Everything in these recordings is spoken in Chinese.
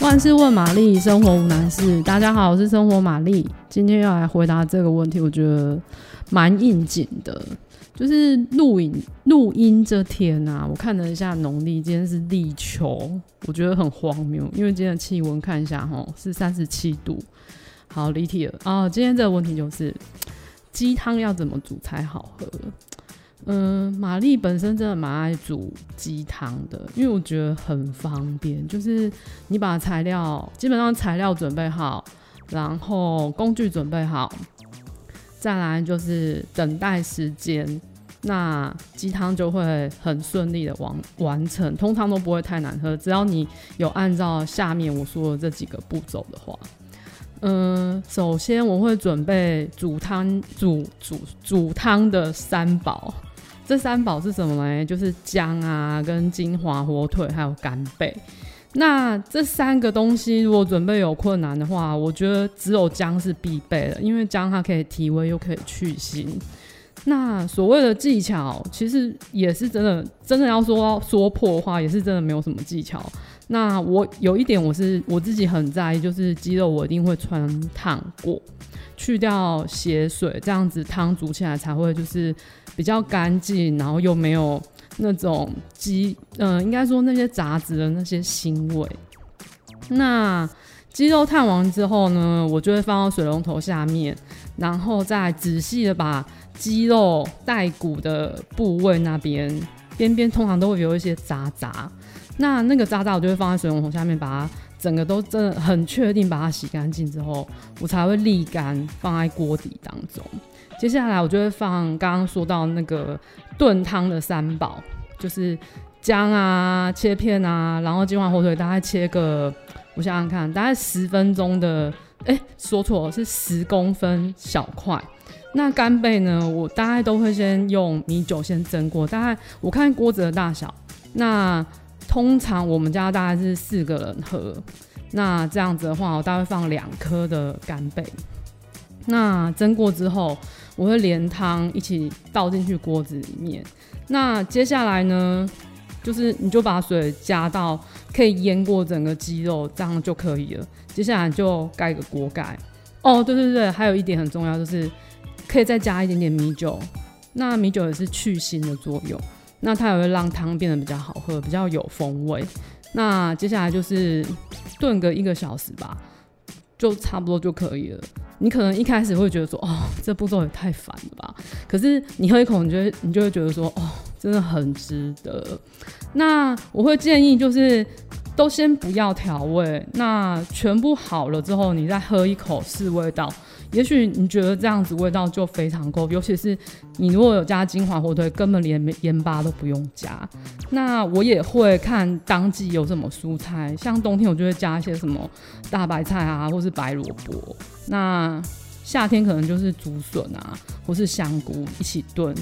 万事问玛丽，生活无难事。大家好，我是生活玛丽，今天要来回答这个问题，我觉得蛮应景的。就是录影录音这天啊，我看了一下农历，今天是立秋，我觉得很荒谬，因为今天的气温看一下齁，是三十七度。好，离题了啊，今天这个问题就是鸡汤要怎么煮才好喝？嗯，玛丽本身真的蛮爱煮鸡汤的，因为我觉得很方便，就是你把材料基本上材料准备好，然后工具准备好，再来就是等待时间，那鸡汤就会很顺利的完完成，通常都不会太难喝，只要你有按照下面我说的这几个步骤的话，嗯，首先我会准备煮汤煮煮煮汤的三宝。这三宝是什么呢？就是姜啊、跟金华火腿，还有干贝。那这三个东西如果准备有困难的话，我觉得只有姜是必备的，因为姜它可以提味又可以去腥。那所谓的技巧，其实也是真的，真的要说说破话，也是真的没有什么技巧。那我有一点，我是我自己很在意，就是鸡肉我一定会穿烫过。去掉血水，这样子汤煮起来才会就是比较干净，然后又没有那种鸡，嗯、呃，应该说那些杂质的那些腥味。那鸡肉烫完之后呢，我就会放到水龙头下面，然后再仔细的把鸡肉带骨的部位那边边边通常都会有一些渣渣，那那个渣渣我就会放在水龙头下面把它。整个都真的很确定，把它洗干净之后，我才会沥干放在锅底当中。接下来我就会放刚刚说到那个炖汤的三宝，就是姜啊切片啊，然后金华火腿大概切个，我想想看，大概十分钟的，哎、欸，说错，是十公分小块。那干贝呢，我大概都会先用米酒先蒸过，大概我看锅子的大小，那。通常我们家大概是四个人喝，那这样子的话，我大概放两颗的干贝。那蒸过之后，我会连汤一起倒进去锅子里面。那接下来呢，就是你就把水加到可以淹过整个鸡肉，这样就可以了。接下来就盖个锅盖。哦，对对对，还有一点很重要，就是可以再加一点点米酒。那米酒也是去腥的作用。那它也会让汤变得比较好喝，比较有风味。那接下来就是炖个一个小时吧，就差不多就可以了。你可能一开始会觉得说，哦，这步骤也太烦了吧？可是你喝一口，你就会你就会觉得说，哦，真的很值得。那我会建议就是。都先不要调味，那全部好了之后，你再喝一口试味道。也许你觉得这样子味道就非常够，尤其是你如果有加金华火腿，根本连盐巴都不用加。那我也会看当季有什么蔬菜，像冬天我就会加一些什么大白菜啊，或是白萝卜。那夏天可能就是竹笋啊，或是香菇一起炖。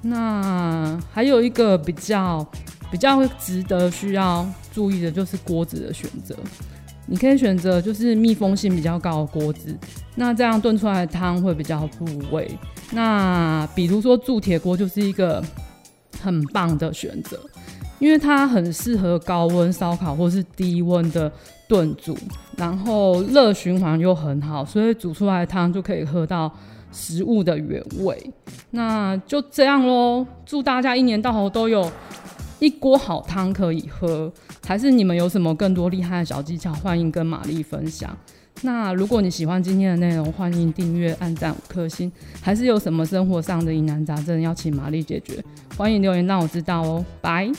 那还有一个比较。比较值得需要注意的就是锅子的选择，你可以选择就是密封性比较高的锅子，那这样炖出来的汤会比较入味。那比如说铸铁锅就是一个很棒的选择，因为它很适合高温烧烤或是低温的炖煮，然后热循环又很好，所以煮出来的汤就可以喝到食物的原味。那就这样喽，祝大家一年到头都有。一锅好汤可以喝，还是你们有什么更多厉害的小技巧？欢迎跟玛丽分享。那如果你喜欢今天的内容，欢迎订阅、按赞五颗星。还是有什么生活上的疑难杂症要请玛丽解决？欢迎留言让我知道哦。拜。